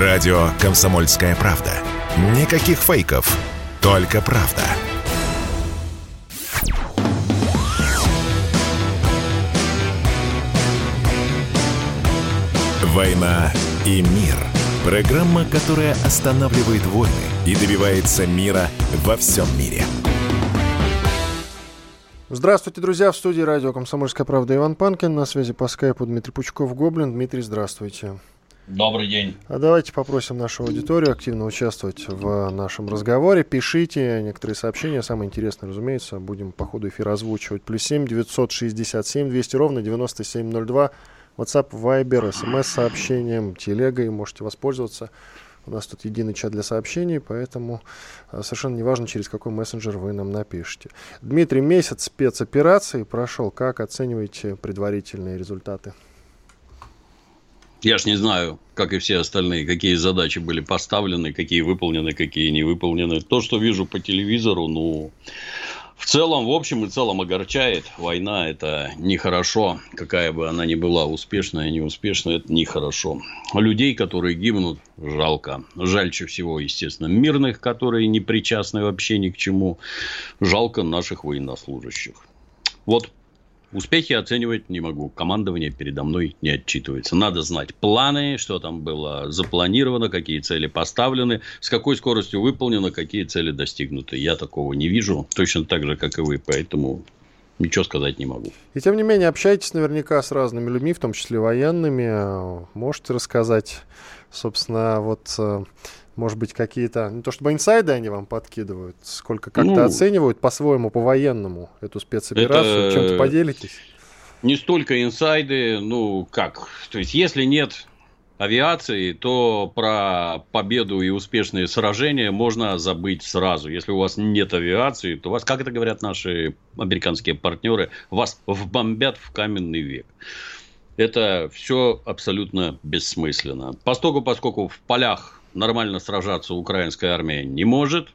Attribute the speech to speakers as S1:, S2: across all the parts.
S1: Радио «Комсомольская правда». Никаких фейков, только правда. «Война и мир». Программа, которая останавливает войны и добивается мира во всем мире.
S2: Здравствуйте, друзья. В студии радио «Комсомольская правда» Иван Панкин. На связи по скайпу Дмитрий Пучков-Гоблин. Дмитрий, здравствуйте.
S3: Добрый день.
S2: А давайте попросим нашу аудиторию активно участвовать в нашем разговоре. Пишите некоторые сообщения, самые интересные, разумеется, будем по ходу эфира озвучивать. Плюс семь девятьсот шестьдесят семь двести ровно девяносто семь ноль два. WhatsApp, Viber, смс-сообщением, телегой можете воспользоваться. У нас тут единый чат для сообщений, поэтому а, совершенно неважно, через какой мессенджер вы нам напишите. Дмитрий, месяц спецоперации прошел. Как оцениваете предварительные результаты?
S3: Я ж не знаю, как и все остальные, какие задачи были поставлены, какие выполнены, какие не выполнены. То, что вижу по телевизору, ну, в целом, в общем и целом огорчает. Война – это нехорошо. Какая бы она ни была, успешная, неуспешная, это нехорошо. Людей, которые гибнут, жалко. Жальче всего, естественно, мирных, которые не причастны вообще ни к чему. Жалко наших военнослужащих. Вот Успехи оценивать не могу. Командование передо мной не отчитывается. Надо знать планы, что там было запланировано, какие цели поставлены, с какой скоростью выполнено, какие цели достигнуты. Я такого не вижу, точно так же, как и вы. Поэтому ничего сказать не могу.
S2: И тем не менее, общаетесь наверняка с разными людьми, в том числе военными. Можете рассказать, собственно, вот э, может быть, какие-то, не то чтобы инсайды они вам подкидывают, сколько как-то ну, оценивают по-своему, по-военному эту спецоперацию, это... чем-то поделитесь?
S3: Не столько инсайды, ну как, то есть если нет авиации, то про победу и успешные сражения можно забыть сразу. Если у вас нет авиации, то вас, как это говорят наши американские партнеры, вас вбомбят в каменный век. Это все абсолютно бессмысленно. Поскольку, поскольку в полях нормально сражаться украинская армия не может,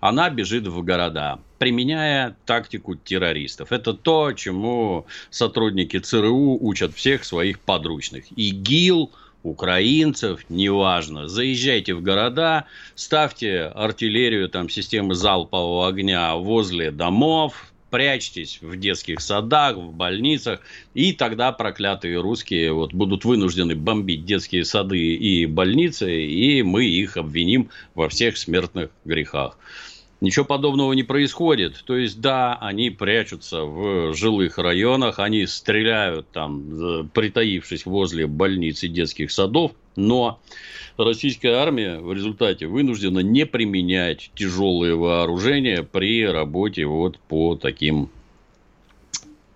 S3: она бежит в города, применяя тактику террористов. Это то, чему сотрудники ЦРУ учат всех своих подручных. ИГИЛ, украинцев, неважно, заезжайте в города, ставьте артиллерию, там, системы залпового огня возле домов, прячьтесь в детских садах, в больницах, и тогда проклятые русские вот будут вынуждены бомбить детские сады и больницы, и мы их обвиним во всех смертных грехах. Ничего подобного не происходит. То есть, да, они прячутся в жилых районах, они стреляют там, притаившись возле больниц и детских садов, но российская армия в результате вынуждена не применять тяжелые вооружения при работе вот по таким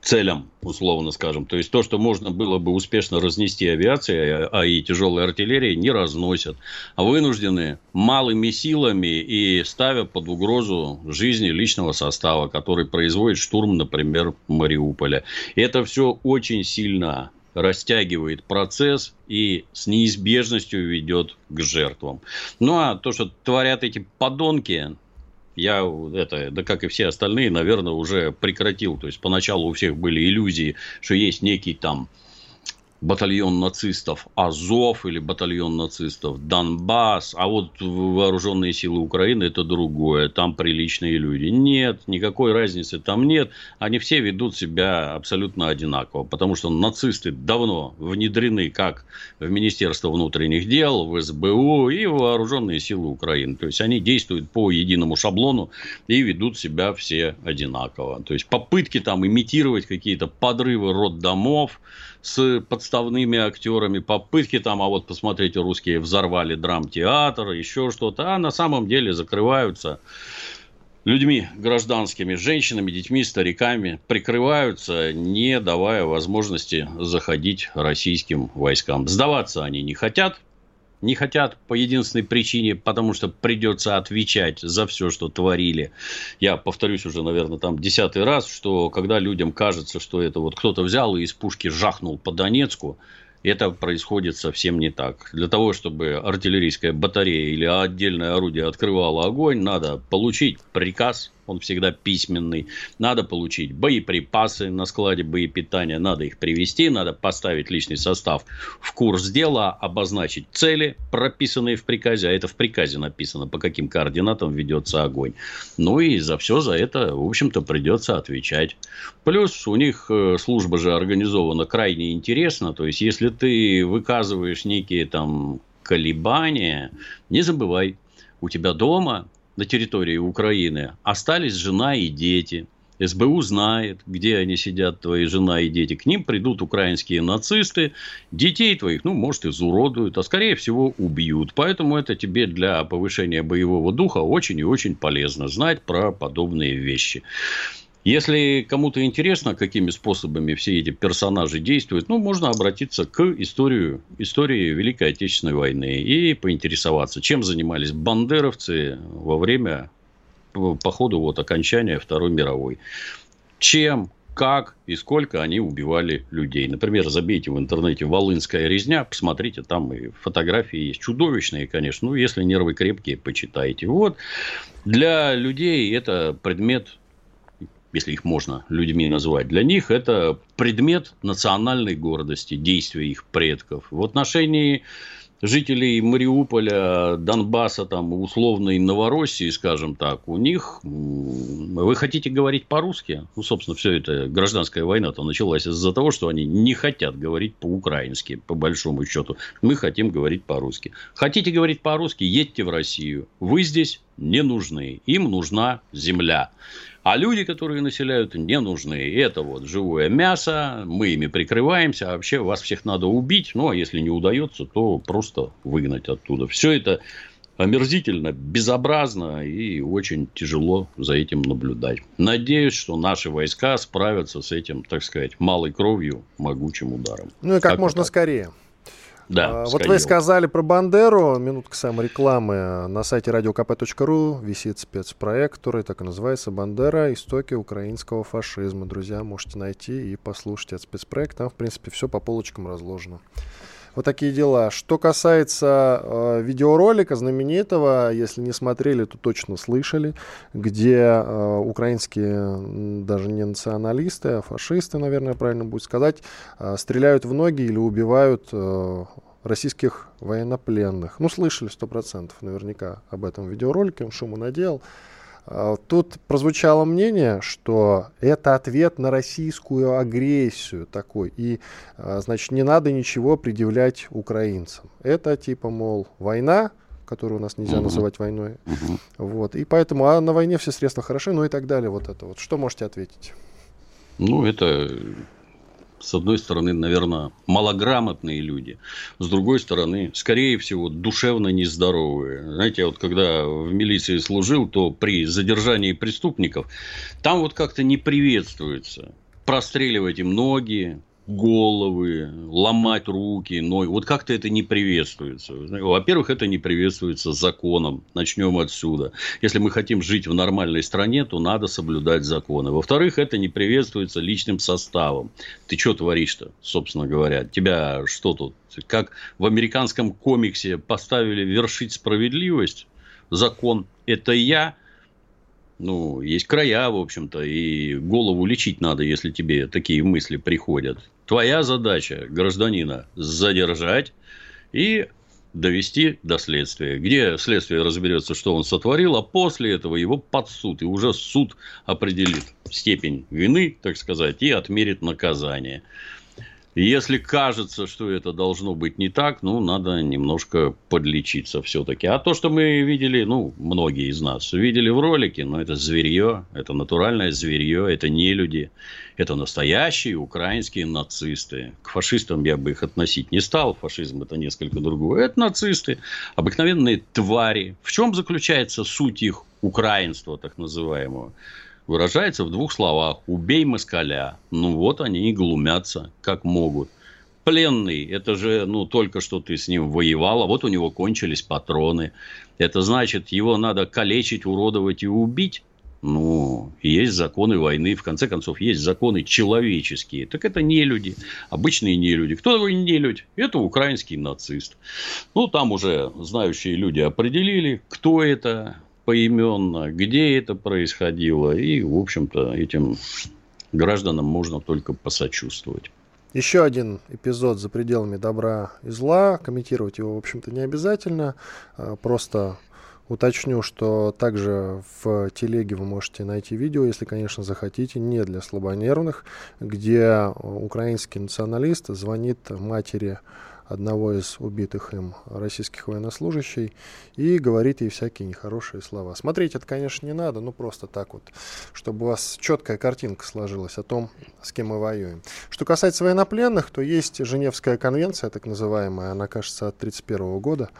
S3: целям, условно скажем. То есть, то, что можно было бы успешно разнести авиацией, а и тяжелой артиллерией, не разносят. А вынуждены малыми силами и ставя под угрозу жизни личного состава, который производит штурм, например, Мариуполя. И это все очень сильно растягивает процесс и с неизбежностью ведет к жертвам. Ну а то, что творят эти подонки, я это, да как и все остальные, наверное, уже прекратил. То есть поначалу у всех были иллюзии, что есть некий там батальон нацистов Азов или батальон нацистов Донбасс, а вот вооруженные силы Украины это другое, там приличные люди. Нет, никакой разницы там нет, они все ведут себя абсолютно одинаково, потому что нацисты давно внедрены как в Министерство внутренних дел, в СБУ и в вооруженные силы Украины. То есть они действуют по единому шаблону и ведут себя все одинаково. То есть попытки там имитировать какие-то подрывы роддомов, с подставными актерами, попытки там, а вот посмотрите, русские взорвали драмтеатр, еще что-то, а на самом деле закрываются людьми гражданскими, женщинами, детьми, стариками, прикрываются, не давая возможности заходить российским войскам. Сдаваться они не хотят, не хотят по единственной причине, потому что придется отвечать за все, что творили. Я повторюсь уже, наверное, там десятый раз, что когда людям кажется, что это вот кто-то взял и из пушки жахнул по Донецку, это происходит совсем не так. Для того, чтобы артиллерийская батарея или отдельное орудие открывало огонь, надо получить приказ он всегда письменный. Надо получить боеприпасы на складе боепитания, надо их привести, надо поставить личный состав в курс дела, обозначить цели, прописанные в приказе, а это в приказе написано, по каким координатам ведется огонь. Ну и за все за это, в общем-то, придется отвечать. Плюс у них э, служба же организована крайне интересно, то есть если ты выказываешь некие там колебания, не забывай, у тебя дома на территории Украины остались жена и дети. СБУ знает, где они сидят, твои жена и дети. К ним придут украинские нацисты, детей твоих, ну, может, изуродуют, а скорее всего убьют. Поэтому это тебе для повышения боевого духа очень и очень полезно знать про подобные вещи. Если кому-то интересно, какими способами все эти персонажи действуют, ну, можно обратиться к историю, истории Великой Отечественной войны и поинтересоваться, чем занимались бандеровцы во время, по ходу вот, окончания Второй мировой. Чем, как и сколько они убивали людей. Например, забейте в интернете «Волынская резня», посмотрите, там и фотографии есть. Чудовищные, конечно. Ну, если нервы крепкие, почитайте. Вот. Для людей это предмет если их можно людьми назвать, для них это предмет национальной гордости, действия их предков. В отношении жителей Мариуполя, Донбасса, там, условной Новороссии, скажем так, у них... Вы хотите говорить по-русски? Ну, собственно, все это гражданская война-то началась из-за того, что они не хотят говорить по-украински, по большому счету. Мы хотим говорить по-русски. Хотите говорить по-русски? Едьте в Россию. Вы здесь не нужны. Им нужна земля. А люди, которые населяют, не нужны. Это вот живое мясо, мы ими прикрываемся, а вообще вас всех надо убить. Ну, а если не удается, то просто выгнать оттуда. Все это омерзительно, безобразно и очень тяжело за этим наблюдать. Надеюсь, что наши войска справятся с этим, так сказать, малой кровью, могучим ударом.
S2: Ну и как, как можно так. скорее. Да, а, вот вы сказали про Бандеру, минутка саморекламы. На сайте radiokp.ru висит спецпроект, который так и называется «Бандера. Истоки украинского фашизма». Друзья, можете найти и послушать этот спецпроект. Там, в принципе, все по полочкам разложено. Вот такие дела. Что касается э, видеоролика знаменитого, если не смотрели, то точно слышали, где э, украинские даже не националисты, а фашисты, наверное, правильно будет сказать, э, стреляют в ноги или убивают э, российских военнопленных. Ну, слышали сто процентов наверняка об этом видеоролике, он шуму наделал. А, тут прозвучало мнение, что это ответ на российскую агрессию такой, и, а, значит, не надо ничего предъявлять украинцам. Это типа, мол, война, которую у нас нельзя называть войной, вот, и поэтому, а на войне все средства хороши, ну и так далее, вот это вот. Что можете ответить?
S3: Ну, это с одной стороны, наверное, малограмотные люди, с другой стороны, скорее всего, душевно нездоровые. Знаете, вот когда в милиции служил, то при задержании преступников там вот как-то не приветствуется простреливать им ноги, головы, ломать руки, ноги. Вот как-то это не приветствуется. Во-первых, это не приветствуется законом. Начнем отсюда. Если мы хотим жить в нормальной стране, то надо соблюдать законы. Во-вторых, это не приветствуется личным составом. Ты что творишь-то, собственно говоря? Тебя что тут? Как в американском комиксе поставили вершить справедливость? Закон – это я – ну, есть края, в общем-то, и голову лечить надо, если тебе такие мысли приходят. Твоя задача гражданина задержать и довести до следствия, где следствие разберется, что он сотворил, а после этого его под суд, и уже суд определит степень вины, так сказать, и отмерит наказание. Если кажется, что это должно быть не так, ну, надо немножко подлечиться все-таки. А то, что мы видели, ну, многие из нас видели в ролике, ну, это зверье, это натуральное зверье, это не люди, это настоящие украинские нацисты. К фашистам я бы их относить не стал, фашизм это несколько другое. Это нацисты, обыкновенные твари. В чем заключается суть их украинства, так называемого? Выражается в двух словах. Убей москаля. Ну, вот они и глумятся, как могут. Пленный, это же, ну, только что ты с ним воевал, а вот у него кончились патроны. Это значит, его надо калечить, уродовать и убить? Ну, есть законы войны, в конце концов, есть законы человеческие. Так это не люди, обычные не люди. Кто такой не люди? Это украинский нацист. Ну, там уже знающие люди определили, кто это, поименно, где это происходило. И, в общем-то, этим гражданам можно только посочувствовать.
S2: Еще один эпизод за пределами добра и зла. Комментировать его, в общем-то, не обязательно. А, просто уточню, что также в телеге вы можете найти видео, если, конечно, захотите, не для слабонервных, где украинский националист звонит матери одного из убитых им российских военнослужащих и говорит ей всякие нехорошие слова. Смотреть это, конечно, не надо, но просто так вот, чтобы у вас четкая картинка сложилась о том, с кем мы воюем. Что касается военнопленных, то есть Женевская конвенция, так называемая, она, кажется, от 1931 года,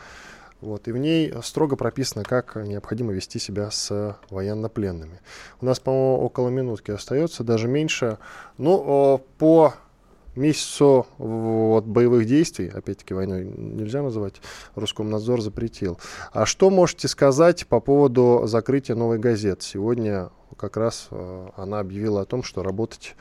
S2: вот, и в ней строго прописано, как необходимо вести себя с военнопленными. У нас, по-моему, около минутки остается, даже меньше. Ну, по месяцу вот, боевых действий, опять-таки войной нельзя называть, Роскомнадзор запретил. А что можете сказать по поводу закрытия новой газеты? Сегодня как раз э, она объявила о том, что работать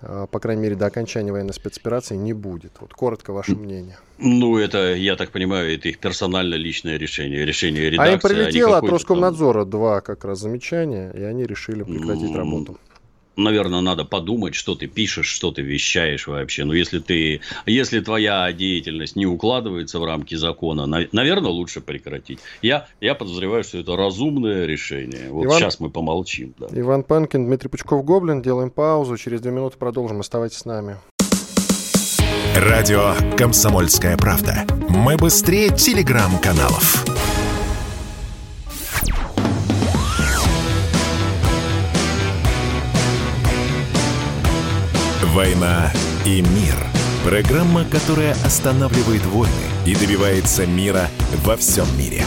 S2: э, по крайней мере, до окончания военной спецоперации не будет. Вот коротко ваше мнение.
S3: Ну, это, я так понимаю, это их персонально личное решение, решение редакции. А
S2: им прилетело а от Роскомнадзора там... два как раз замечания, и они решили прекратить работу
S3: наверное, надо подумать, что ты пишешь, что ты вещаешь вообще. Но если ты, если твоя деятельность не укладывается в рамки закона, наверное, лучше прекратить. Я, я подозреваю, что это разумное решение. Вот Иван, сейчас мы помолчим.
S2: Да. Иван Панкин, Дмитрий Пучков, Гоблин. Делаем паузу. Через две минуты продолжим. Оставайтесь с нами.
S1: Радио «Комсомольская правда». Мы быстрее телеграм-каналов. «Война и мир». Программа, которая останавливает войны и добивается мира во всем мире.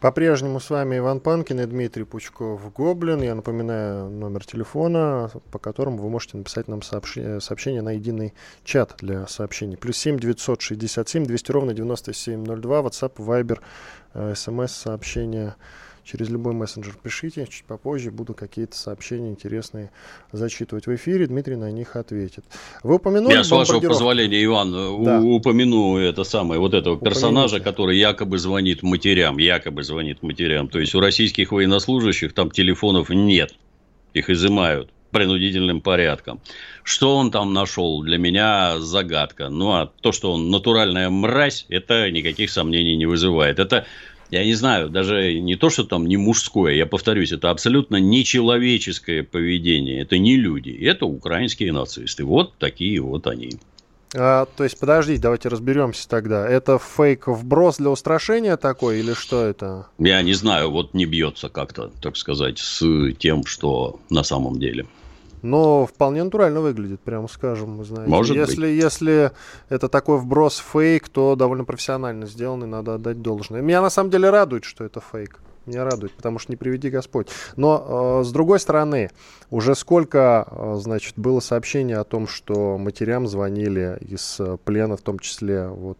S2: По-прежнему с вами Иван Панкин и Дмитрий Пучков Гоблин. Я напоминаю номер телефона, по которому вы можете написать нам сообщение, сообщение на единый чат для сообщений. Плюс 7 967 200 ровно 9702, WhatsApp, Viber, смс, сообщения через любой мессенджер пишите, чуть попозже буду какие-то сообщения интересные зачитывать в эфире, Дмитрий на них ответит.
S3: Вы упомянули Я, с вашего позволения, Иван, да. упомяну это самое, вот этого персонажа, Упомяните. который якобы звонит матерям, якобы звонит матерям. То есть, у российских военнослужащих там телефонов нет, их изымают принудительным порядком. Что он там нашел, для меня загадка. Ну, а то, что он натуральная мразь, это никаких сомнений не вызывает. Это я не знаю, даже не то, что там не мужское, я повторюсь, это абсолютно нечеловеческое поведение. Это не люди, это украинские нацисты. Вот такие вот они.
S2: А, то есть, подождите, давайте разберемся тогда. Это фейк вброс для устрашения такой или что это?
S3: Я не знаю, вот не бьется как-то, так сказать, с тем, что на самом деле.
S2: Но вполне натурально выглядит, прямо скажем, вы знаете.
S3: Может
S2: если,
S3: быть.
S2: Если это такой вброс фейк, то довольно профессионально сделанный, надо отдать должное. Меня на самом деле радует, что это фейк. Меня радует, потому что не приведи Господь. Но, э, с другой стороны, уже сколько, э, значит, было сообщений о том, что матерям звонили из э, плена, в том числе, вот,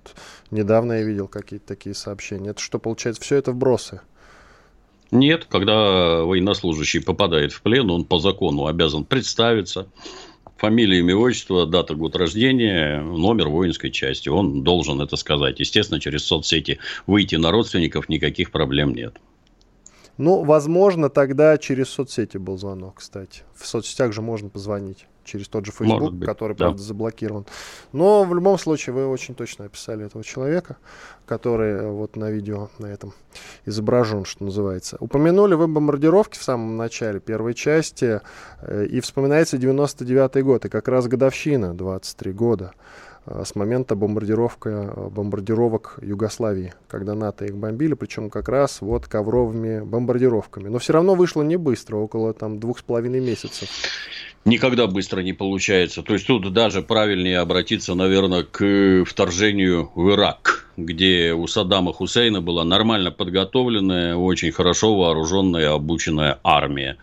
S2: недавно я видел какие-то такие сообщения. Это что, получается, все это вбросы?
S3: Нет, когда военнослужащий попадает в плен, он по закону обязан представиться, фамилия, имя, отчество, дата, год рождения, номер воинской части. Он должен это сказать. Естественно, через соцсети выйти на родственников никаких проблем нет.
S2: Ну, возможно, тогда через соцсети был звонок, кстати. В соцсетях же можно позвонить через тот же Facebook, который, да. правда, заблокирован. Но в любом случае вы очень точно описали этого человека, который э, вот на видео на этом изображен, что называется. Упомянули вы бомбардировки в самом начале первой части, э, и вспоминается 99 год, и как раз годовщина, 23 года с момента бомбардировка, бомбардировок Югославии, когда НАТО их бомбили, причем как раз вот ковровыми бомбардировками. Но все равно вышло не быстро, около там двух с половиной месяцев
S3: никогда быстро не получается. То есть тут даже правильнее обратиться, наверное, к вторжению в Ирак, где у Саддама Хусейна была нормально подготовленная, очень хорошо вооруженная, обученная армия.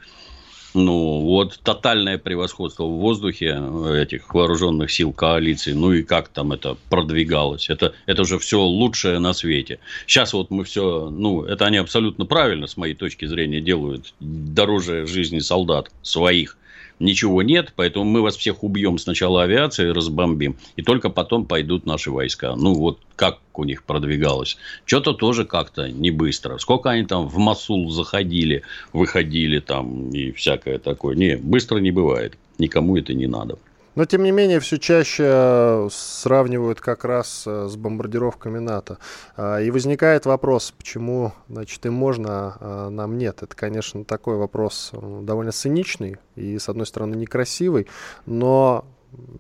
S3: Ну, вот тотальное превосходство в воздухе этих вооруженных сил коалиции. Ну и как там это продвигалось. Это, это же все лучшее на свете. Сейчас вот мы все, ну, это они абсолютно правильно, с моей точки зрения, делают. Дороже жизни солдат своих ничего нет, поэтому мы вас всех убьем сначала авиацией, разбомбим, и только потом пойдут наши войска. Ну, вот как у них продвигалось. Что-то тоже как-то не быстро. Сколько они там в Масул заходили, выходили там и всякое такое. Не, быстро не бывает. Никому это не надо.
S2: Но, тем не менее, все чаще э, сравнивают как раз э, с бомбардировками НАТО. А, и возникает вопрос, почему, значит, им можно, а нам нет. Это, конечно, такой вопрос э, довольно циничный и, с одной стороны, некрасивый, но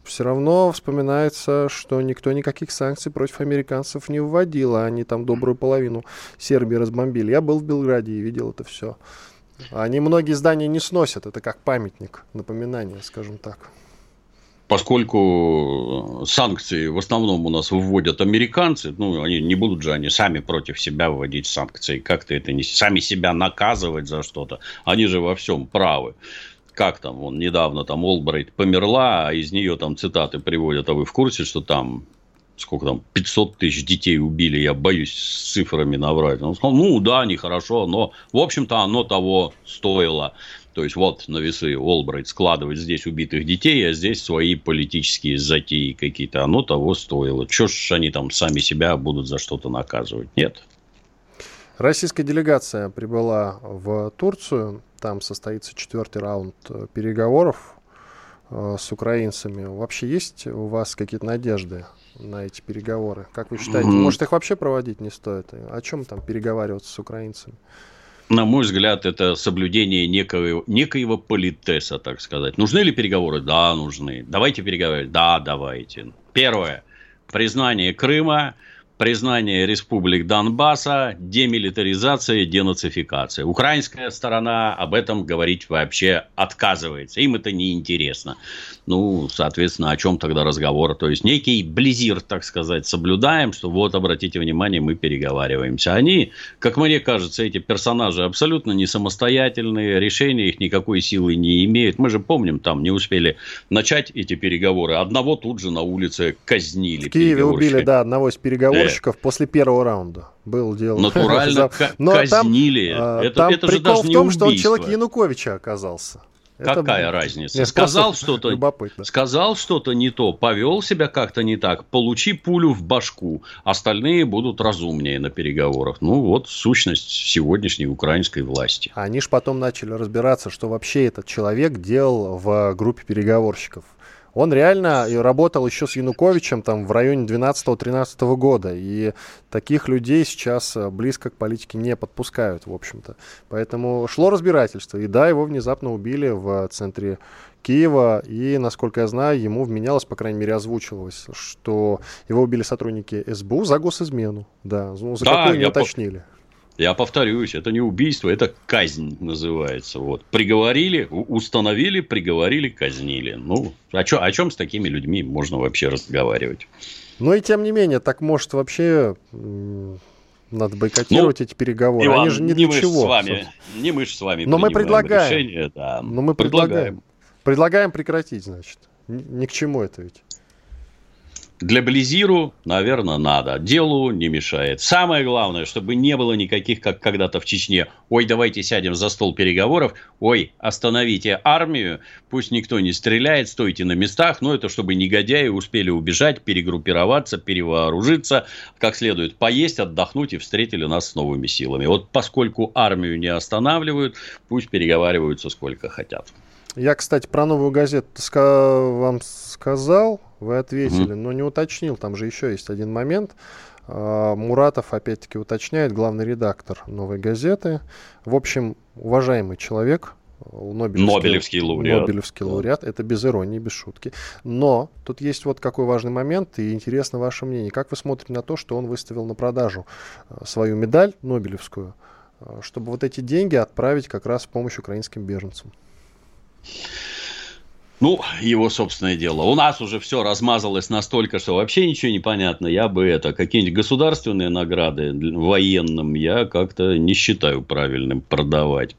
S2: все равно вспоминается, что никто никаких санкций против американцев не вводил, а они там добрую половину Сербии разбомбили. Я был в Белграде и видел это все. Они многие здания не сносят, это как памятник, напоминание, скажем так
S3: поскольку санкции в основном у нас вводят американцы, ну, они не будут же они сами против себя вводить санкции, как-то это не сами себя наказывать за что-то, они же во всем правы. Как там, он недавно там Олбрайт померла, а из нее там цитаты приводят, а вы в курсе, что там сколько там, 500 тысяч детей убили, я боюсь с цифрами наврать. Он сказал, ну да, нехорошо, но, в общем-то, оно того стоило. То есть, вот на весы Олбрайт складывает здесь убитых детей, а здесь свои политические затеи какие-то. Оно того стоило. Чего ж они там сами себя будут за что-то наказывать? Нет.
S2: Российская делегация прибыла в Турцию. Там состоится четвертый раунд э, переговоров э, с украинцами. Вообще есть у вас какие-то надежды на эти переговоры? Как вы считаете, mm-hmm. может их вообще проводить не стоит? О чем там переговариваться с украинцами?
S3: На мой взгляд, это соблюдение некого, некоего политеса, так сказать. Нужны ли переговоры? Да, нужны. Давайте переговорить? Да, давайте. Первое. Признание Крыма – признание республик Донбасса, демилитаризация, денацификация. Украинская сторона об этом говорить вообще отказывается. Им это не интересно. Ну, соответственно, о чем тогда разговор? То есть, некий близир, так сказать, соблюдаем, что вот, обратите внимание, мы переговариваемся. Они, как мне кажется, эти персонажи абсолютно не самостоятельные, решения их никакой силы не имеют. Мы же помним, там не успели начать эти переговоры. Одного тут же на улице казнили.
S2: В Киеве убили, да, одного из переговоров болельщиков после первого раунда. Был дело.
S3: Натурально Но казнили.
S2: Там, это, там это же даже в том, что он человек Януковича оказался.
S3: Какая это... разница? Нет, сказал что-то, сказал что-то не то, повел себя как-то не так, получи пулю в башку, остальные будут разумнее на переговорах. Ну вот сущность сегодняшней украинской власти.
S2: Они же потом начали разбираться, что вообще этот человек делал в группе переговорщиков. Он реально работал еще с Януковичем там в районе 12-13 года. И таких людей сейчас э, близко к политике не подпускают, в общем-то. Поэтому шло разбирательство. И да, его внезапно убили в центре Киева, и, насколько я знаю, ему вменялось, по крайней мере, озвучивалось, что его убили сотрудники СБУ за госизмену. Да, ну, за да, какую не уточнили. По...
S3: Я повторюсь, это не убийство, это казнь называется. Вот. Приговорили, установили, приговорили, казнили. Ну, о, чё, о чем с такими людьми можно вообще разговаривать?
S2: Ну и тем не менее, так может вообще надо бойкотировать ну, эти переговоры. Иван, Они же не, не для чего.
S3: С вами, не мы же с вами
S2: Но мы предлагаем. Решение, да. Но мы предлагаем. предлагаем. Предлагаем прекратить, значит. Ни, ни к чему это ведь.
S3: Для Близиру, наверное, надо. Делу не мешает. Самое главное, чтобы не было никаких, как когда-то в Чечне, ой, давайте сядем за стол переговоров, ой, остановите армию, пусть никто не стреляет, стойте на местах, но это чтобы негодяи успели убежать, перегруппироваться, перевооружиться, как следует поесть, отдохнуть и встретили нас с новыми силами. Вот поскольку армию не останавливают, пусть переговариваются сколько хотят.
S2: Я, кстати, про новую газету вам сказал, вы ответили, mm-hmm. но не уточнил. Там же еще есть один момент. А, Муратов, опять-таки, уточняет, главный редактор «Новой газеты». В общем, уважаемый человек,
S3: Нобелевский, Нобелевский лауреат.
S2: Нобелевский лауреат. Это без иронии, без шутки. Но тут есть вот какой важный момент, и интересно ваше мнение. Как вы смотрите на то, что он выставил на продажу а, свою медаль Нобелевскую, а, чтобы вот эти деньги отправить как раз в помощь украинским беженцам?
S3: Ну, его собственное дело. У нас уже все размазалось настолько, что вообще ничего не понятно. Я бы это, какие-нибудь государственные награды военным я как-то не считаю правильным продавать.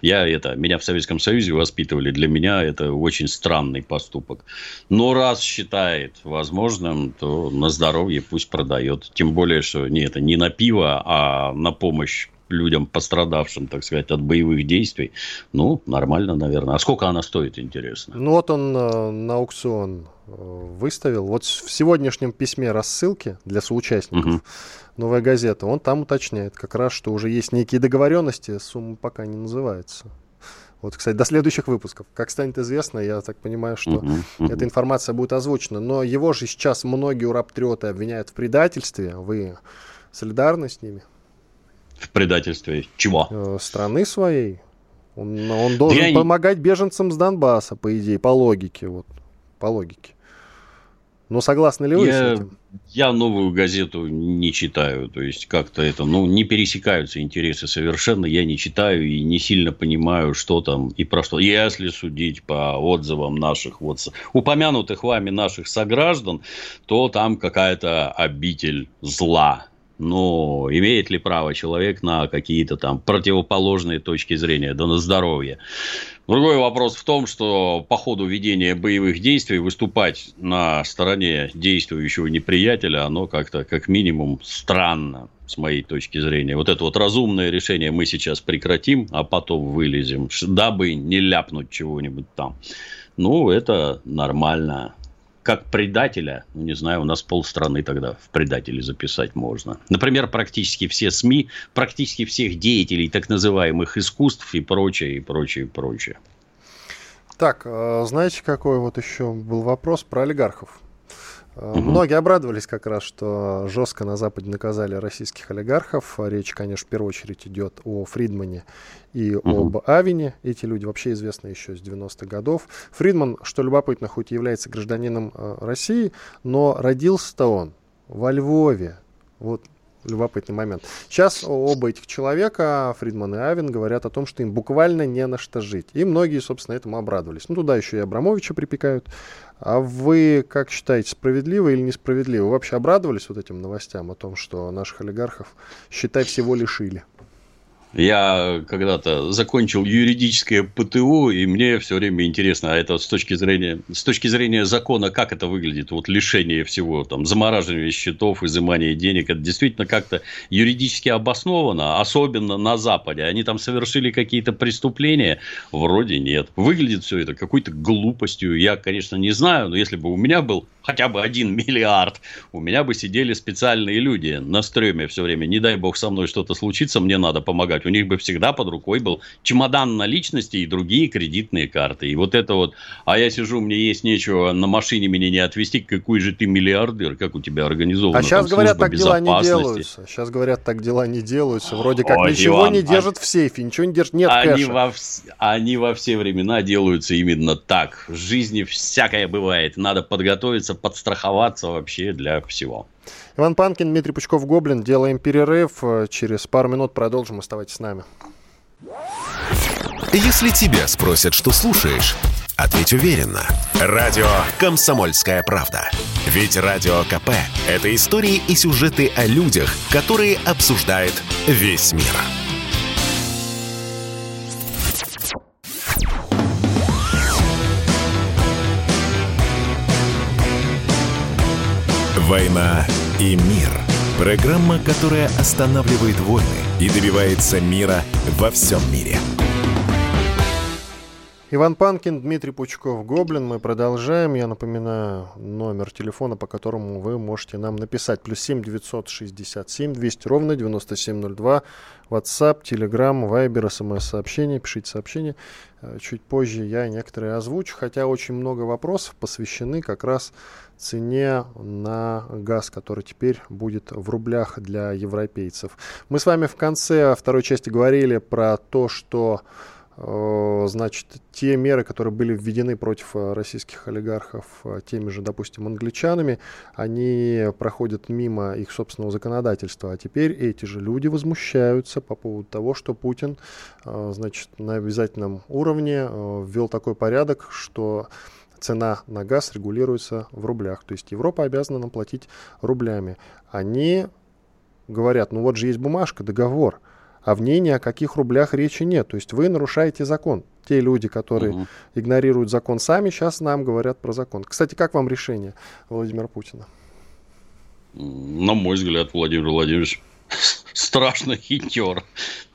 S3: Я это, меня в Советском Союзе воспитывали. Для меня это очень странный поступок. Но раз считает возможным, то на здоровье пусть продает. Тем более, что не это не на пиво, а на помощь людям, пострадавшим, так сказать, от боевых действий, ну, нормально, наверное. А сколько она стоит, интересно?
S2: Ну, вот он э, на аукцион э, выставил. Вот в сегодняшнем письме рассылки для соучастников угу. «Новая газета», он там уточняет как раз, что уже есть некие договоренности, сумма пока не называется. Вот, кстати, до следующих выпусков. Как станет известно, я так понимаю, что uh-huh, uh-huh. эта информация будет озвучена. Но его же сейчас многие ураптрёты обвиняют в предательстве. Вы солидарны с ними?
S3: В предательстве чего?
S2: Э, страны своей. Он, он должен да помогать беженцам с Донбасса, по идее, по логике. Вот, по логике. Но согласны ли вы я, с этим?
S3: Я новую газету не читаю. То есть, как-то это, ну, не пересекаются интересы совершенно. Я не читаю и не сильно понимаю, что там и про что. Если судить по отзывам наших вот упомянутых вами наших сограждан, то там какая-то обитель зла но имеет ли право человек на какие-то там противоположные точки зрения, да на здоровье. Другой вопрос в том, что по ходу ведения боевых действий выступать на стороне действующего неприятеля, оно как-то как минимум странно с моей точки зрения. Вот это вот разумное решение мы сейчас прекратим, а потом вылезем, дабы не ляпнуть чего-нибудь там. Ну, это нормально как предателя, ну, не знаю, у нас полстраны тогда в предатели записать можно. Например, практически все СМИ, практически всех деятелей так называемых искусств и прочее, и прочее, и прочее.
S2: Так, а знаете, какой вот еще был вопрос про олигархов? Угу. Многие обрадовались как раз, что жестко на Западе наказали российских олигархов. Речь, конечно, в первую очередь идет о Фридмане и угу. об Авине. Эти люди вообще известны еще с 90-х годов. Фридман, что любопытно, хоть и является гражданином э, России, но родился-то он во Львове. Вот любопытный момент. Сейчас оба этих человека, Фридман и Авен, говорят о том, что им буквально не на что жить. И многие, собственно, этому обрадовались. Ну, туда еще и Абрамовича припекают. А вы как считаете, справедливо или несправедливо? Вы вообще обрадовались вот этим новостям о том, что наших олигархов, считай, всего лишили?
S3: Я когда-то закончил юридическое ПТУ, и мне все время интересно, а это с точки зрения, с точки зрения закона, как это выглядит, вот лишение всего, там, замораживание счетов, изымание денег, это действительно как-то юридически обосновано, особенно на Западе. Они там совершили какие-то преступления? Вроде нет. Выглядит все это какой-то глупостью. Я, конечно, не знаю, но если бы у меня был хотя бы один миллиард, у меня бы сидели специальные люди на стреме все время. Не дай бог со мной что-то случится, мне надо помогать. У них бы всегда под рукой был чемодан наличности и другие кредитные карты. И вот это вот, а я сижу, мне есть нечего, на машине меня не отвезти, какой же ты миллиардер, как у тебя организовано.
S2: А сейчас говорят, так дела не делаются. Сейчас говорят, так дела не делаются. Вроде как Ой, ничего Иван, не держат а... в сейфе, ничего не держат, нет
S3: они кэша. Во, они во все времена делаются именно так. В жизни всякое бывает. Надо подготовиться, подстраховаться вообще для всего.
S2: Иван Панкин, Дмитрий Пучков, Гоблин. Делаем перерыв. Через пару минут продолжим. Оставайтесь с нами.
S1: Если тебя спросят, что слушаешь, ответь уверенно. Радио «Комсомольская правда». Ведь Радио КП – это истории и сюжеты о людях, которые обсуждает весь мир. «Война и мир» – программа, которая останавливает войны и добивается мира во всем мире.
S2: Иван Панкин, Дмитрий Пучков, Гоблин. Мы продолжаем. Я напоминаю номер телефона, по которому вы можете нам написать. Плюс 7 967 200 ровно 9702. WhatsApp, Telegram, Viber, смс-сообщения. Пишите сообщения. Э, чуть позже я некоторые озвучу, хотя очень много вопросов посвящены как раз цене на газ, который теперь будет в рублях для европейцев. Мы с вами в конце второй части говорили про то, что э, значит, те меры, которые были введены против э, российских олигархов э, теми же, допустим, англичанами, они проходят мимо их собственного законодательства. А теперь эти же люди возмущаются по поводу того, что Путин, значит, на обязательном уровне ввел такой порядок, что цена на газ регулируется в рублях. То есть Европа обязана нам платить рублями. Они говорят, ну вот же есть бумажка, договор, а в ней ни о каких рублях речи нет. То есть вы нарушаете закон. Те люди, которые угу. игнорируют закон сами, сейчас нам говорят про закон. Кстати, как вам решение Владимира Путина?
S3: На мой взгляд, Владимир Владимирович страшно хитер.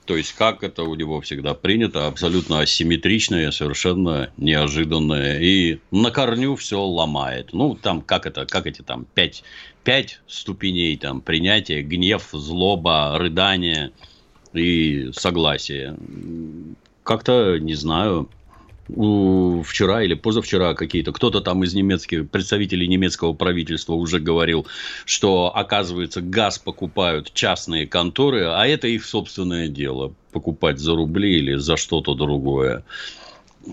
S3: То есть, как это у него всегда принято, абсолютно асимметричное, совершенно неожиданное. И на корню все ломает. Ну, там, как это, как эти там пять, пять ступеней там принятия, гнев, злоба, рыдание и согласие. Как-то, не знаю, вчера или позавчера какие-то, кто-то там из немецких, представителей немецкого правительства уже говорил, что, оказывается, газ покупают частные конторы, а это их собственное дело, покупать за рубли или за что-то другое.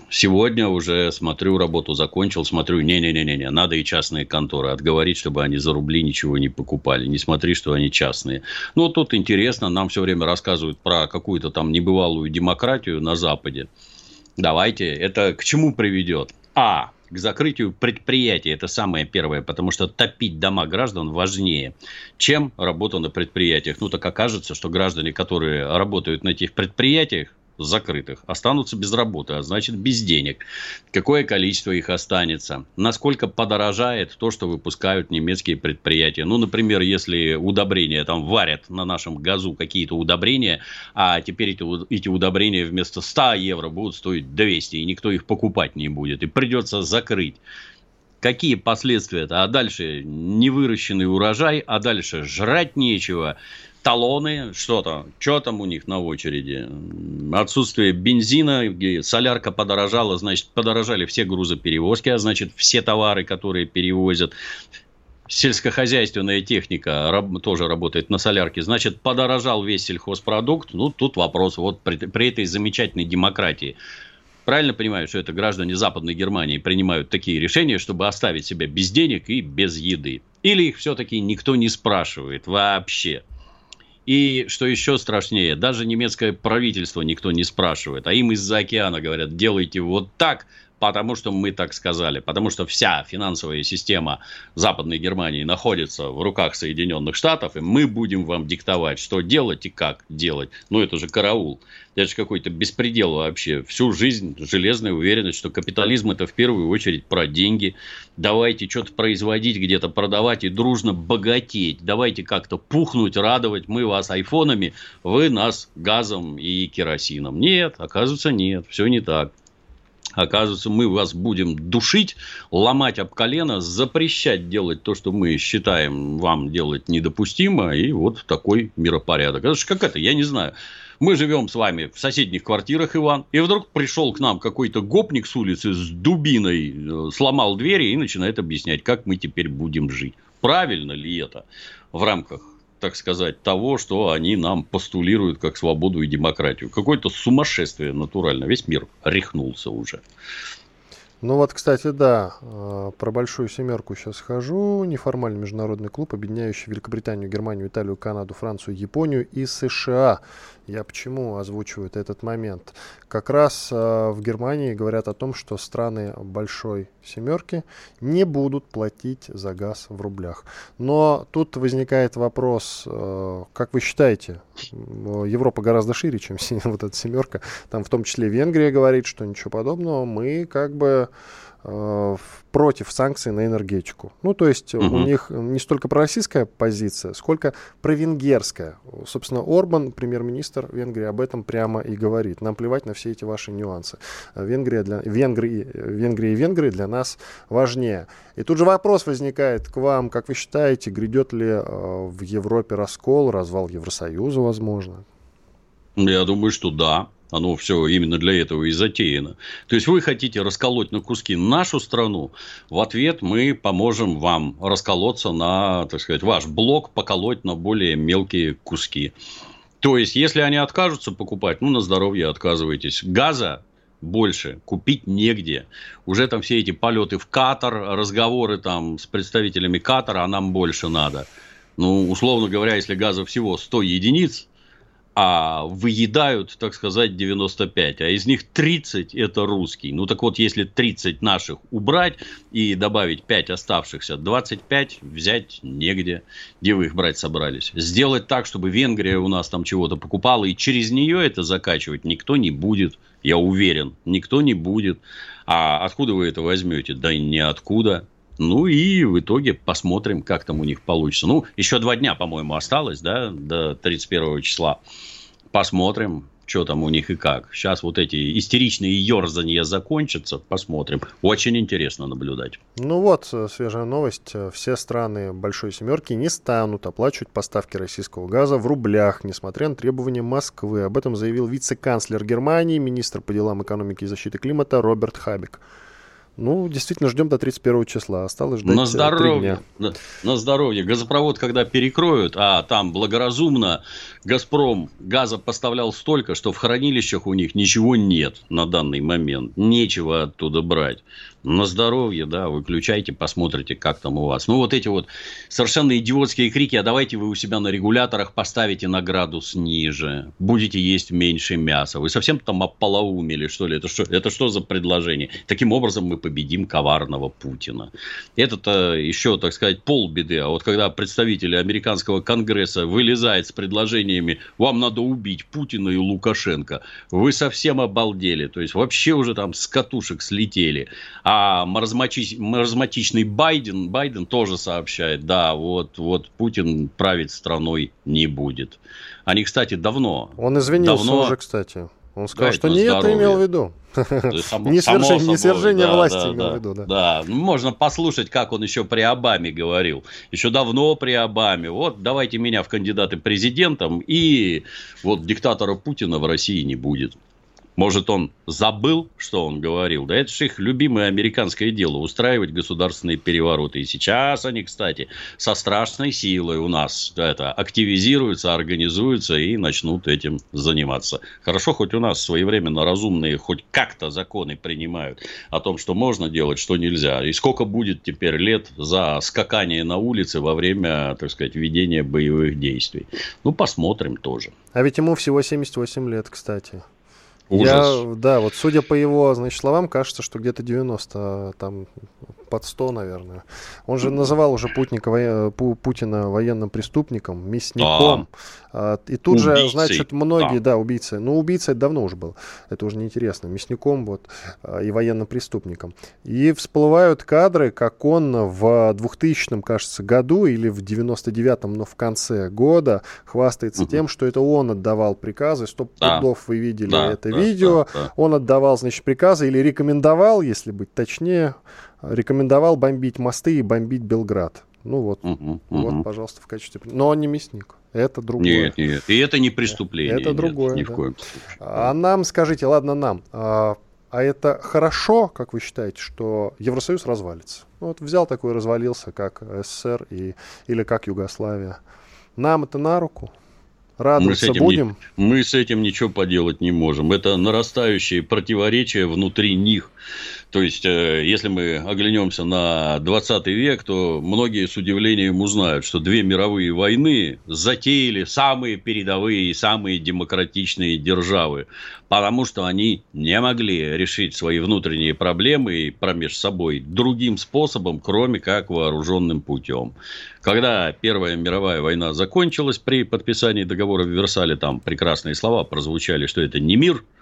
S3: Сегодня уже смотрю, работу закончил, смотрю, не-не-не-не, надо и частные конторы отговорить, чтобы они за рубли ничего не покупали. Не смотри, что они частные. Ну, тут интересно, нам все время рассказывают про какую-то там небывалую демократию на Западе. Давайте, это к чему приведет? А. К закрытию предприятий. Это самое первое, потому что топить дома граждан важнее, чем работа на предприятиях. Ну, так окажется, что граждане, которые работают на этих предприятиях, закрытых останутся без работы, а значит без денег. Какое количество их останется? Насколько подорожает то, что выпускают немецкие предприятия? Ну, например, если удобрения там варят на нашем газу какие-то удобрения, а теперь эти, эти удобрения вместо 100 евро будут стоить 200, и никто их покупать не будет, и придется закрыть какие последствия это? А дальше невыращенный урожай, а дальше жрать нечего талоны, что там, что там у них на очереди, отсутствие бензина, солярка подорожала, значит, подорожали все грузоперевозки, а значит, все товары, которые перевозят, сельскохозяйственная техника раб, тоже работает на солярке, значит, подорожал весь сельхозпродукт, ну, тут вопрос, вот при, при этой замечательной демократии, Правильно понимаю, что это граждане Западной Германии принимают такие решения, чтобы оставить себя без денег и без еды? Или их все-таки никто не спрашивает вообще? И что еще страшнее, даже немецкое правительство никто не спрашивает, а им из-за океана говорят, делайте вот так, потому что мы так сказали, потому что вся финансовая система Западной Германии находится в руках Соединенных Штатов, и мы будем вам диктовать, что делать и как делать. Ну, это же караул. Это же какой-то беспредел вообще. Всю жизнь железная уверенность, что капитализм это в первую очередь про деньги. Давайте что-то производить, где-то продавать и дружно богатеть. Давайте как-то пухнуть, радовать. Мы вас айфонами, вы нас газом и керосином. Нет, оказывается, нет. Все не так. Оказывается, мы вас будем душить, ломать об колено, запрещать делать то, что мы считаем вам делать недопустимо. И вот такой миропорядок. Это же как это, я не знаю. Мы живем с вами в соседних квартирах, Иван, и вдруг пришел к нам какой-то гопник с улицы с дубиной, э, сломал двери и начинает объяснять, как мы теперь будем жить. Правильно ли это в рамках так сказать, того, что они нам постулируют как свободу и демократию. Какое-то сумасшествие натурально. Весь мир рехнулся уже.
S2: Ну вот, кстати, да, э, про большую семерку сейчас хожу. Неформальный международный клуб, объединяющий Великобританию, Германию, Италию, Канаду, Францию, Японию и США. Я почему озвучиваю этот момент? Как раз э, в Германии говорят о том, что страны большой семерки не будут платить за газ в рублях. Но тут возникает вопрос, э, как вы считаете, Европа гораздо шире, чем вот эта семерка. Там в том числе Венгрия говорит, что ничего подобного. Мы как бы Э, против санкций на энергетику. Ну, то есть угу. у них не столько пророссийская позиция, сколько провенгерская. Собственно, Орбан, премьер-министр Венгрии, об этом прямо и говорит. Нам плевать на все эти ваши нюансы. Венгрия, для, Венгрии, Венгрия и Венгрии для нас важнее. И тут же вопрос возникает к вам, как вы считаете, грядет ли э, в Европе раскол, развал Евросоюза, возможно?
S3: Я думаю, что да. Оно все именно для этого и затеяно. То есть, вы хотите расколоть на куски нашу страну, в ответ мы поможем вам расколоться на, так сказать, ваш блок, поколоть на более мелкие куски. То есть, если они откажутся покупать, ну, на здоровье отказывайтесь. Газа больше купить негде. Уже там все эти полеты в Катар, разговоры там с представителями Катара, а нам больше надо. Ну, условно говоря, если газа всего 100 единиц, а выедают, так сказать, 95, а из них 30 это русский. Ну так вот, если 30 наших убрать и добавить 5 оставшихся, 25 взять негде. Где вы их брать собрались? Сделать так, чтобы Венгрия у нас там чего-то покупала, и через нее это закачивать никто не будет. Я уверен, никто не будет. А откуда вы это возьмете? Да ниоткуда. Ну и в итоге посмотрим, как там у них получится. Ну, еще два дня, по-моему, осталось, да, до 31 числа. посмотрим, что там у них и как. Сейчас вот эти истеричные ерзания закончатся, посмотрим. Очень интересно наблюдать.
S2: Ну вот, э, свежая новость. Э, все страны Большой Семерки не станут оплачивать поставки российского газа в рублях, несмотря на требования Москвы. Об этом заявил вице-канцлер Германии, министр по делам экономики и защиты климата Роберт Хабик. Ну, действительно, ждем до 31 числа. Осталось ждать
S3: на здоровье, дня. На, на здоровье. Газопровод, когда перекроют, а там благоразумно Газпром газа поставлял столько, что в хранилищах у них ничего нет на данный момент. Нечего оттуда брать на здоровье, да, выключайте, посмотрите, как там у вас. Ну, вот эти вот совершенно идиотские крики, а давайте вы у себя на регуляторах поставите на градус ниже, будете есть меньше мяса. Вы совсем там ополоумели, что ли? Это что, это что за предложение? Таким образом мы победим коварного Путина. Это-то еще, так сказать, полбеды. А вот когда представители американского конгресса вылезают с предложениями, вам надо убить Путина и Лукашенко, вы совсем обалдели. То есть, вообще уже там с катушек слетели. А а маразматич, маразматичный Байден, Байден тоже сообщает, да, вот, вот Путин править страной не будет. Они, кстати, давно...
S2: Он извинился давно... уже, кстати. Он сказал, что не это имел в виду. Не свержение власти имел в виду,
S3: да. Да, ну, можно послушать, как он еще при Обаме говорил. Еще давно при Обаме. Вот давайте меня в кандидаты президентом, и вот диктатора Путина в России не будет. Может, он забыл, что он говорил? Да это же их любимое американское дело – устраивать государственные перевороты. И сейчас они, кстати, со страшной силой у нас это, активизируются, организуются и начнут этим заниматься. Хорошо, хоть у нас своевременно разумные хоть как-то законы принимают о том, что можно делать, что нельзя. И сколько будет теперь лет за скакание на улице во время, так сказать, ведения боевых действий. Ну, посмотрим тоже.
S2: А ведь ему всего 78 лет, кстати. Ужас. Я, да, вот судя по его, значит, словам, кажется, что где-то 90, там под 100, наверное. Он же называл уже Путника, Путина военным преступником, мясником. А, и тут убийцей. же, значит, многие, да. да, убийцы. Ну, убийца это давно уже был. Это уже неинтересно. Мясником вот а, и военным преступником. И всплывают кадры, как он в 2000, кажется, году или в 99-м, но в конце года хвастается угу. тем, что это он отдавал приказы. Стоп да. пудов вы видели да, это да, видео. Да, да. Он отдавал, значит, приказы или рекомендовал, если быть точнее, рекомендовал бомбить мосты и бомбить Белград. Ну вот, угу, вот, угу. пожалуйста, в качестве... Но он не мясник. Это другое.
S3: Нет, нет. И это не преступление.
S2: Это нет, другое. Ни да. в коем случае. А нам скажите, ладно, нам. А, а это хорошо, как вы считаете, что Евросоюз развалится? Ну, вот взял такой, развалился, как СССР и, или как Югославия. Нам это на руку? Радоваться мы с этим будем?
S3: Не, мы с этим ничего поделать не можем. Это нарастающие противоречия внутри них. То есть, э, если мы оглянемся на 20 век, то многие с удивлением узнают, что две мировые войны затеяли самые передовые и самые демократичные державы, потому что они не могли решить свои внутренние проблемы промеж собой другим способом, кроме как вооруженным путем. Когда Первая мировая война закончилась при подписании договора в Версале, там прекрасные слова прозвучали, что это не мир –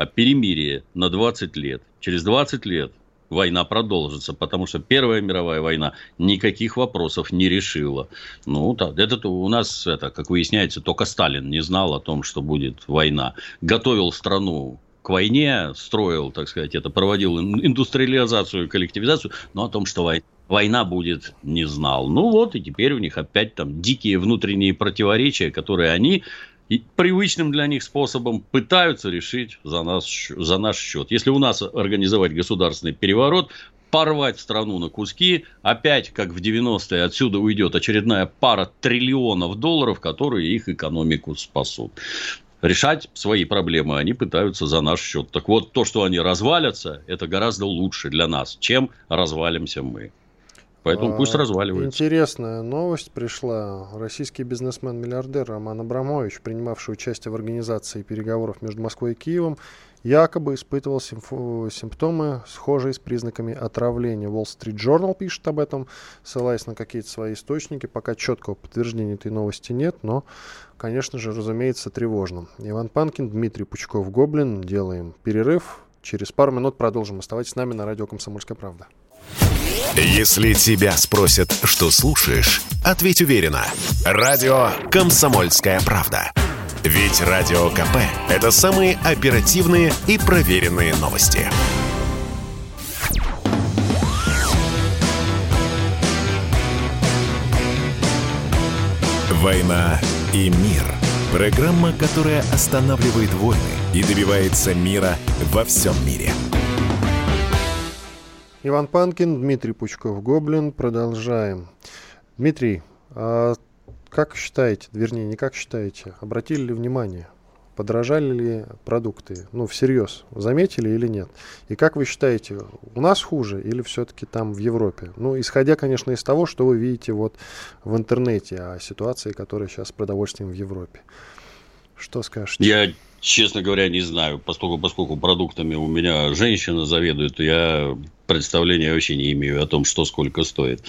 S3: о перемирии на 20 лет. Через 20 лет война продолжится, потому что Первая мировая война никаких вопросов не решила. Ну, да, это у нас, это, как выясняется, только Сталин не знал о том, что будет война. Готовил страну к войне, строил, так сказать, это, проводил индустриализацию, коллективизацию, но о том, что война война будет, не знал. Ну вот, и теперь у них опять там дикие внутренние противоречия, которые они и привычным для них способом пытаются решить за, нас, за наш счет. Если у нас организовать государственный переворот, порвать страну на куски, опять, как в 90-е, отсюда уйдет очередная пара триллионов долларов, которые их экономику спасут. Решать свои проблемы они пытаются за наш счет. Так вот, то, что они развалятся, это гораздо лучше для нас, чем развалимся мы. Поэтому а, пусть разваливается.
S2: Интересная новость пришла. Российский бизнесмен-миллиардер Роман Абрамович, принимавший участие в организации переговоров между Москвой и Киевом, якобы испытывал симптомы, схожие с признаками отравления. Wall Street Journal пишет об этом, ссылаясь на какие-то свои источники. Пока четкого подтверждения этой новости нет, но, конечно же, разумеется, тревожно. Иван Панкин, Дмитрий Пучков-Гоблин. Делаем перерыв. Через пару минут продолжим. Оставайтесь с нами на радио «Комсомольская правда».
S1: Если тебя спросят, что слушаешь, ответь уверенно. Радио «Комсомольская правда». Ведь Радио КП – это самые оперативные и проверенные новости. «Война и мир» – программа, которая останавливает войны и добивается мира во всем мире.
S2: Иван Панкин, Дмитрий Пучков-Гоблин. Продолжаем. Дмитрий, а как считаете, вернее, не как считаете, обратили ли внимание, подорожали ли продукты, ну, всерьез, заметили или нет? И как вы считаете, у нас хуже или все-таки там в Европе? Ну, исходя, конечно, из того, что вы видите вот в интернете о ситуации, которая сейчас с продовольствием в Европе. Что скажете?
S3: Я честно говоря, не знаю, поскольку, поскольку продуктами у меня женщина заведует, я представления вообще не имею о том, что сколько стоит.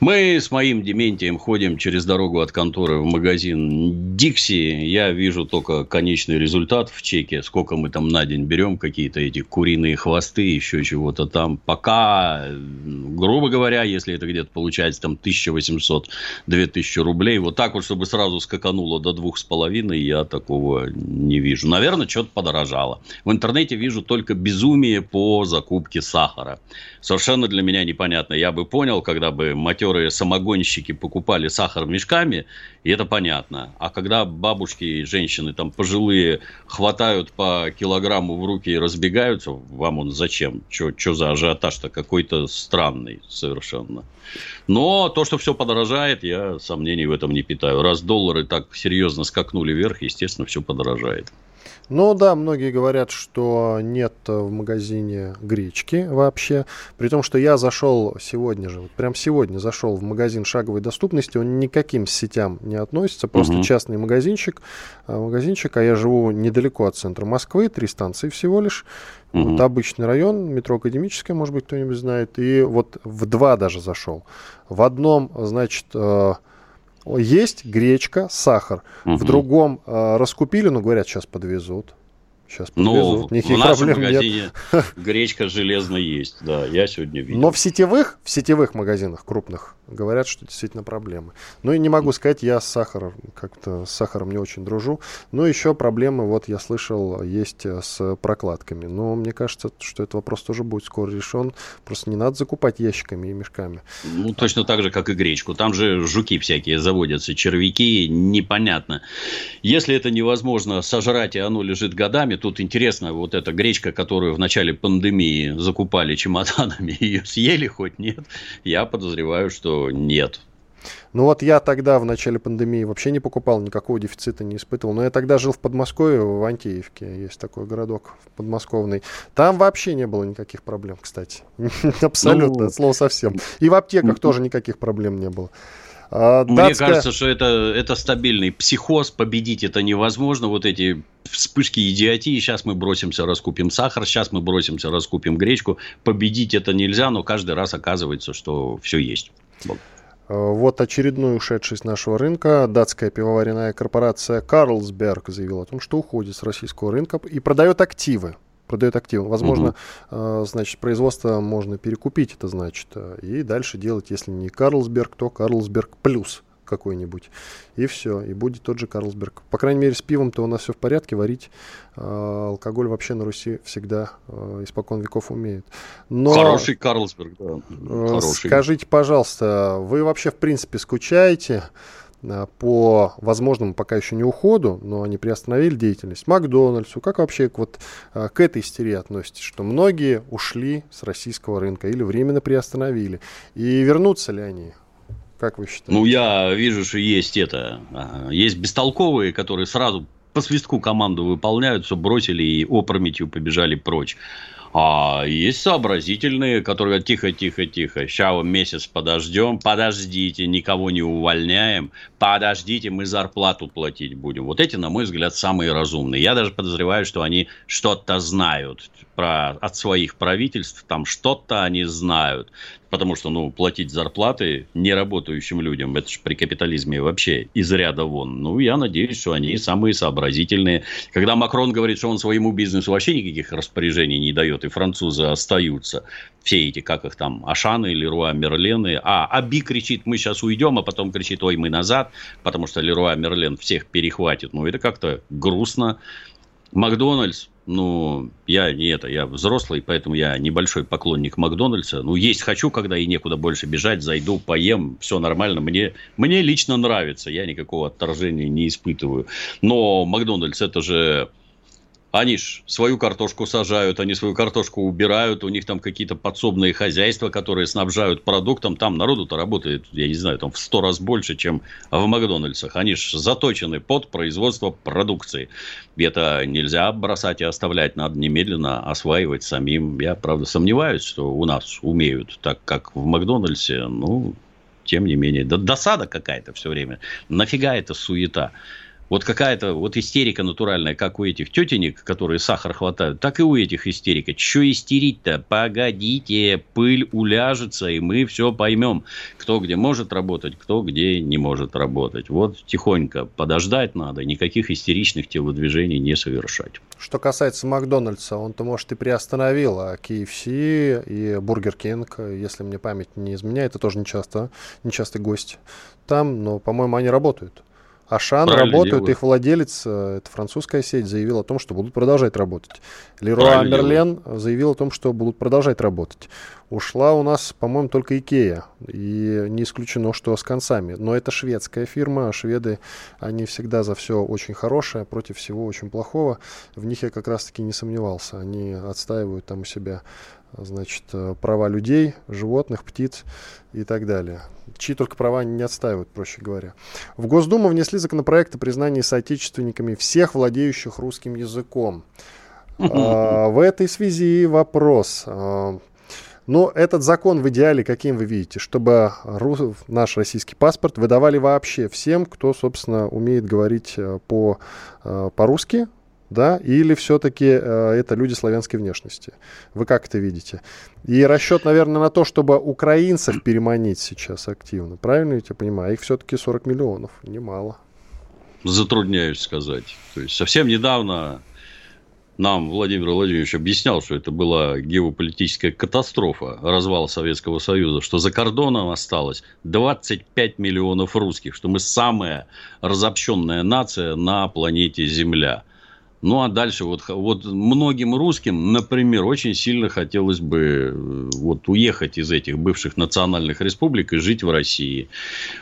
S3: Мы с моим Дементием ходим через дорогу от конторы в магазин Дикси. Я вижу только конечный результат в чеке, сколько мы там на день берем, какие-то эти куриные хвосты, еще чего-то там. Пока, грубо говоря, если это где-то получается там 1800-2000 рублей, вот так вот, чтобы сразу скакануло до двух с половиной, я такого не вижу. Наверное, что-то подорожало. В интернете вижу только безумие по закупке сахара совершенно для меня непонятно. Я бы понял, когда бы матерые самогонщики покупали сахар мешками, и это понятно. А когда бабушки и женщины там пожилые хватают по килограмму в руки и разбегаются, вам он зачем? Что за ажиотаж-то какой-то странный совершенно. Но то, что все подорожает, я сомнений в этом не питаю. Раз доллары так серьезно скакнули вверх, естественно, все подорожает.
S2: Ну да, многие говорят, что нет в магазине гречки вообще. При том, что я зашел сегодня же, вот прям сегодня зашел в магазин шаговой доступности, он никаким сетям не относится, просто угу. частный магазинчик, а, магазинчик, а я живу недалеко от центра Москвы, три станции всего лишь. Угу. Вот обычный район, метро Академическое, может быть, кто-нибудь знает. И вот в два даже зашел. В одном, значит, э, есть гречка, сахар. Угу. В другом э, раскупили, но говорят, сейчас подвезут.
S3: Сейчас подвезут. Ну, Никаких в нашем магазине нет. гречка железно есть, да, я сегодня видел.
S2: Но в сетевых, в сетевых магазинах крупных говорят, что действительно проблемы. Ну и не могу сказать, я с сахаром, как-то с сахаром не очень дружу. Но еще проблемы, вот я слышал, есть э, с прокладками. Но мне кажется, что этот вопрос тоже будет скоро решен. Просто не надо закупать ящиками и мешками.
S3: Ну, точно так же, как и гречку. Там же жуки всякие заводятся, червяки, непонятно. Если это невозможно сожрать, и оно лежит годами, тут интересно, вот эта гречка, которую в начале пандемии закупали чемоданами, ее съели хоть нет? Я подозреваю, что нет.
S2: Ну вот я тогда в начале пандемии вообще не покупал, никакого дефицита не испытывал. Но я тогда жил в Подмосковье, в Антеевке, есть такой городок подмосковный. Там вообще не было никаких проблем, кстати. Абсолютно, ну, слово совсем. И в аптеках тоже никаких проблем не было.
S3: А, Мне датская... кажется, что это, это стабильный психоз, победить это невозможно. Вот эти вспышки идиотии, сейчас мы бросимся, раскупим сахар, сейчас мы бросимся, раскупим гречку. Победить это нельзя, но каждый раз оказывается, что все есть.
S2: Э, вот очередной ушедший с нашего рынка. Датская пивоваренная корпорация Карлсберг заявила о том, что уходит с российского рынка и продает активы. Продает активы. Возможно, угу. значит, производство можно перекупить, это значит, э, и дальше делать, если не Карлсберг, то Карлсберг плюс какой-нибудь. И все, и будет тот же Карлсберг. По крайней мере, с пивом-то у нас все в порядке, варить э, алкоголь вообще на Руси всегда э, испокон веков умеют.
S3: Но, Хороший Карлсберг, да.
S2: Э, Хороший. Скажите, пожалуйста, вы вообще в принципе скучаете по возможному пока еще не уходу, но они приостановили деятельность Макдональдсу. Как вообще вот э, к этой истерии относитесь, что многие ушли с российского рынка или временно приостановили? И вернутся ли они? Как вы считаете?
S3: Ну, я вижу, что есть это. Есть бестолковые, которые сразу по свистку команду выполняют, все бросили и опрометью побежали прочь. А есть сообразительные, которые тихо, тихо, тихо. Сейчас месяц подождем, подождите, никого не увольняем, подождите, мы зарплату платить будем. Вот эти, на мой взгляд, самые разумные. Я даже подозреваю, что они что-то знают про, от своих правительств, там что-то они знают. Потому что, ну, платить зарплаты неработающим людям, это же при капитализме вообще из ряда вон. Ну, я надеюсь, что они самые сообразительные. Когда Макрон говорит, что он своему бизнесу вообще никаких распоряжений не дает, и французы остаются, все эти, как их там, Ашаны, Леруа, Мерлены, а Аби кричит, мы сейчас уйдем, а потом кричит, ой, мы назад, потому что Леруа Мерлен всех перехватит. Ну, это как-то грустно. Макдональдс, ну, я не это, я взрослый, поэтому я небольшой поклонник Макдональдса. Ну, есть хочу, когда и некуда больше бежать, зайду, поем, все нормально. Мне, мне лично нравится, я никакого отторжения не испытываю. Но Макдональдс это же они ж свою картошку сажают, они свою картошку убирают, у них там какие-то подсобные хозяйства, которые снабжают продуктом. Там народу-то работает, я не знаю, там в сто раз больше, чем в Макдональдсах. Они ж заточены под производство продукции. Это нельзя бросать и оставлять, надо немедленно осваивать самим. Я, правда, сомневаюсь, что у нас умеют так, как в Макдональдсе. Ну, тем не менее, да, досада какая-то все время. Нафига эта суета? Вот какая-то вот истерика натуральная, как у этих тетенек, которые сахар хватают, так и у этих истерика. Че истерить-то? Погодите, пыль уляжется, и мы все поймем, кто где может работать, кто где не может работать. Вот тихонько подождать надо, никаких истеричных телодвижений не совершать.
S2: Что касается Макдональдса, он-то, может, и приостановил, а KFC и Бургер Кинг, если мне память не изменяет, это тоже нечасто, нечастый гость там, но, по-моему, они работают. Ашан Правильно работают, делают. их владелец, э, это французская сеть, заявил о том, что будут продолжать работать. Леруа Мерлен заявил о том, что будут продолжать работать. Ушла у нас, по-моему, только Икея. И не исключено, что с концами. Но это шведская фирма. Шведы, они всегда за все очень хорошее, против всего очень плохого. В них я как раз-таки не сомневался. Они отстаивают там у себя значит, э, права людей, животных, птиц и так далее. Чьи только права не отстаивают, проще говоря. В Госдуму внесли законопроект о признании соотечественниками всех владеющих русским языком. А, в этой связи вопрос. А, но этот закон в идеале каким вы видите? Чтобы наш российский паспорт выдавали вообще всем, кто, собственно, умеет говорить э, по, э, по-русски, да, или все-таки э, это люди славянской внешности? Вы как это видите? И расчет, наверное, на то, чтобы украинцев переманить сейчас активно, правильно я тебя понимаю? Их все-таки 40 миллионов, немало.
S3: Затрудняюсь сказать. То есть совсем недавно нам Владимир Владимирович объяснял, что это была геополитическая катастрофа, развал Советского Союза, что за кордоном осталось 25 миллионов русских, что мы самая разобщенная нация на планете Земля – ну, а дальше вот, вот многим русским, например, очень сильно хотелось бы э, вот уехать из этих бывших национальных республик и жить в России.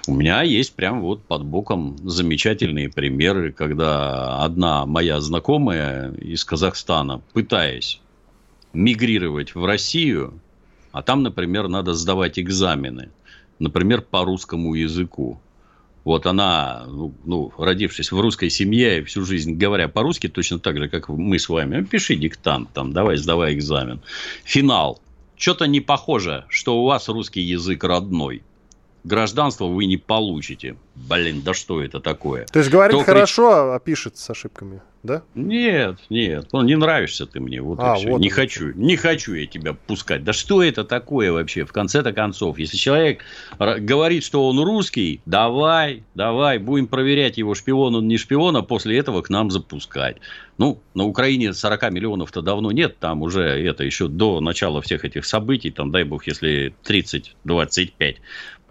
S3: У меня есть прям вот под боком замечательные примеры, когда одна моя знакомая из Казахстана, пытаясь мигрировать в Россию, а там, например, надо сдавать экзамены, например, по русскому языку. Вот она, ну, ну, родившись в русской семье, всю жизнь говоря по-русски, точно так же, как мы с вами, пиши диктант, там, давай, сдавай экзамен. Финал. Что-то не похоже, что у вас русский язык родной. Гражданство вы не получите. Блин, да что это такое?
S2: То есть говорит Кто хорошо, крич... а пишет с ошибками да?
S3: Нет, нет, ну не нравишься ты мне, вот а, и все. Вот не хочу, что. не хочу я тебя пускать. Да что это такое вообще, в конце-то концов? Если человек говорит, что он русский, давай, давай, будем проверять его, шпион он не шпион, а после этого к нам запускать. Ну, на Украине 40 миллионов-то давно нет, там уже это еще до начала всех этих событий, там, дай бог, если 30-25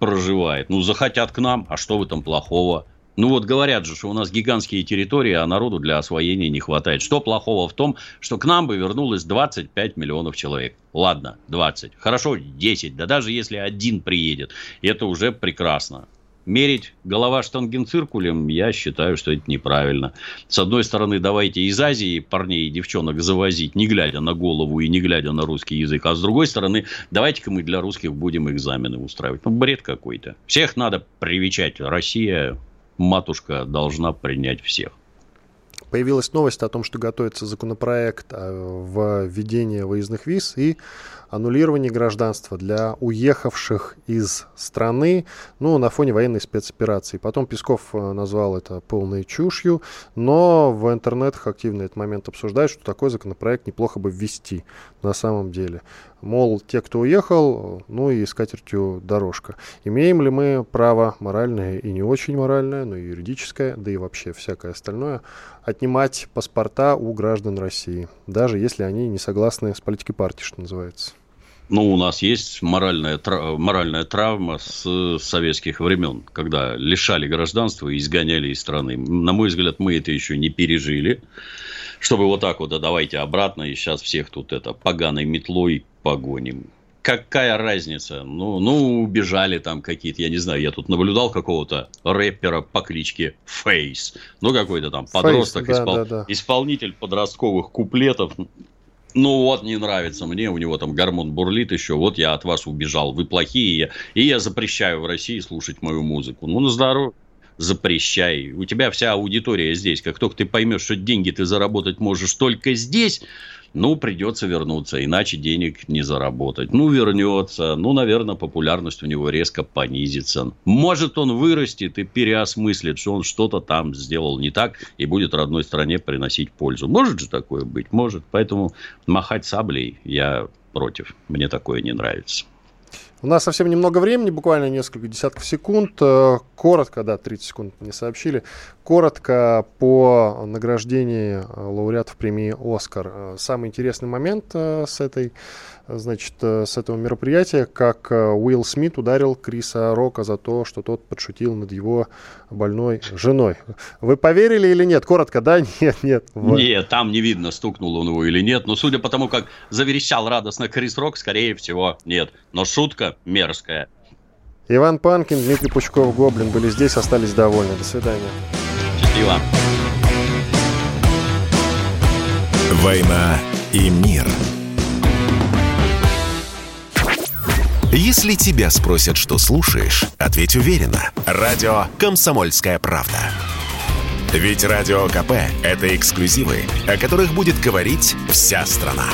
S3: проживает. Ну, захотят к нам, а что в этом плохого? Ну вот говорят же, что у нас гигантские территории, а народу для освоения не хватает. Что плохого в том, что к нам бы вернулось 25 миллионов человек? Ладно, 20. Хорошо, 10. Да даже если один приедет, это уже прекрасно. Мерить голова штангенциркулем, я считаю, что это неправильно. С одной стороны, давайте из Азии парней и девчонок завозить, не глядя на голову и не глядя на русский язык. А с другой стороны, давайте-ка мы для русских будем экзамены устраивать. Ну, бред какой-то. Всех надо привечать. Россия матушка должна принять всех.
S2: Появилась новость о том, что готовится законопроект о введении выездных виз и аннулирование гражданства для уехавших из страны, ну, на фоне военной спецоперации. Потом Песков э, назвал это полной чушью, но в интернетах активно этот момент обсуждают, что такой законопроект неплохо бы ввести на самом деле. Мол, те, кто уехал, ну и с катертью дорожка. Имеем ли мы право моральное и не очень моральное, но и юридическое, да и вообще всякое остальное, отнимать паспорта у граждан России, даже если они не согласны с политикой партии, что называется?
S3: Ну, у нас есть моральная, моральная травма с советских времен, когда лишали гражданства и изгоняли из страны. На мой взгляд, мы это еще не пережили чтобы вот так вот, да давайте обратно, и сейчас всех тут это поганой метлой погоним. Какая разница? Ну, ну, убежали там какие-то, я не знаю, я тут наблюдал какого-то рэпера по кличке Фейс. Ну, какой-то там подросток, Face, да, испол... да, да. исполнитель подростковых куплетов. Ну вот, не нравится мне, у него там гормон бурлит еще, вот я от вас убежал, вы плохие, и я запрещаю в России слушать мою музыку. Ну, на здоровье запрещай. У тебя вся аудитория здесь. Как только ты поймешь, что деньги ты заработать можешь только здесь, ну, придется вернуться, иначе денег не заработать. Ну, вернется, ну, наверное, популярность у него резко понизится. Может, он вырастет и переосмыслит, что он что-то там сделал не так и будет родной стране приносить пользу. Может же такое быть? Может. Поэтому махать саблей я против. Мне такое не нравится.
S2: У нас совсем немного времени, буквально несколько десятков секунд. Э, коротко, да, 30 секунд не сообщили. Коротко по награждению э, лауреатов премии «Оскар». Э, самый интересный момент с этой значит, с этого мероприятия, как Уилл Смит ударил Криса Рока за то, что тот подшутил над его больной женой. Вы поверили или нет? Коротко, да? Нет, нет.
S3: Вот. Нет, там не видно, стукнул он его или нет. Но судя по тому, как заверещал радостно Крис Рок, скорее всего, нет. Но шутка мерзкая.
S2: Иван Панкин, Дмитрий Пучков, Гоблин были здесь, остались довольны. До свидания.
S3: Счастливо.
S1: «Война и мир». Если тебя спросят, что слушаешь, ответь уверенно. Радио «Комсомольская правда». Ведь Радио КП – это эксклюзивы, о которых будет говорить вся страна.